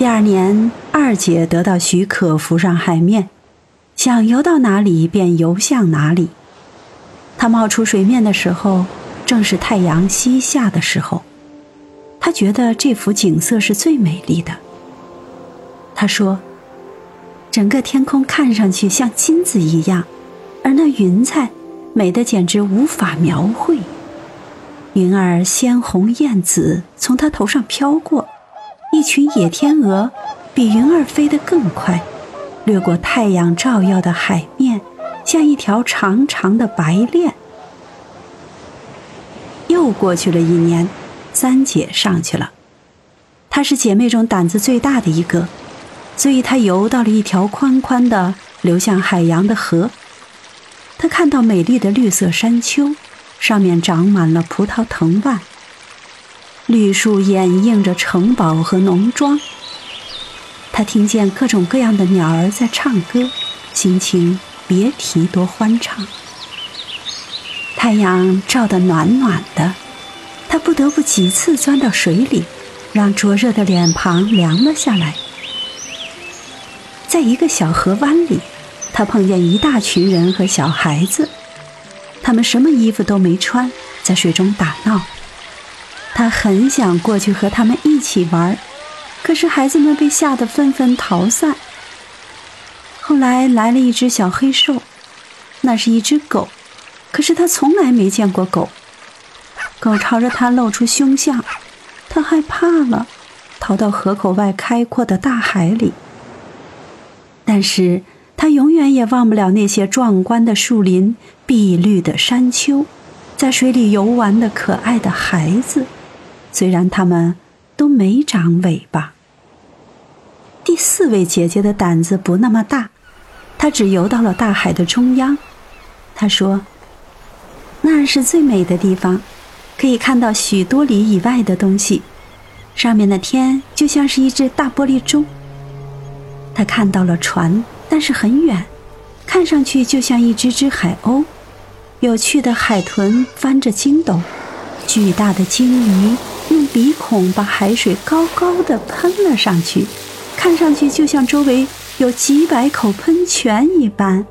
第二年，二姐得到许可，浮上海面，想游到哪里便游向哪里。她冒出水面的时候，正是太阳西下的时候。她觉得这幅景色是最美丽的。她说：“整个天空看上去像金子一样，而那云彩美得简直无法描绘。云儿鲜红艳紫，从她头上飘过。”一群野天鹅比云儿飞得更快，掠过太阳照耀的海面，像一条长长的白链。又过去了一年，三姐上去了。她是姐妹中胆子最大的一个，所以她游到了一条宽宽的流向海洋的河。她看到美丽的绿色山丘，上面长满了葡萄藤蔓。绿树掩映着城堡和农庄。他听见各种各样的鸟儿在唱歌，心情别提多欢畅。太阳照得暖暖的，他不得不几次钻到水里，让灼热的脸庞凉了下来。在一个小河湾里，他碰见一大群人和小孩子，他们什么衣服都没穿，在水中打闹。他很想过去和他们一起玩，可是孩子们被吓得纷纷逃散。后来来了一只小黑兽，那是一只狗，可是他从来没见过狗。狗朝着他露出凶相，他害怕了，逃到河口外开阔的大海里。但是他永远也忘不了那些壮观的树林、碧绿的山丘，在水里游玩的可爱的孩子。虽然他们都没长尾巴。第四位姐姐的胆子不那么大，她只游到了大海的中央。她说：“那是最美的地方，可以看到许多里以外的东西。上面的天就像是一只大玻璃钟。她看到了船，但是很远，看上去就像一只只海鸥。有趣的海豚翻着筋斗，巨大的鲸鱼。”用鼻孔把海水高高的喷了上去，看上去就像周围有几百口喷泉一般。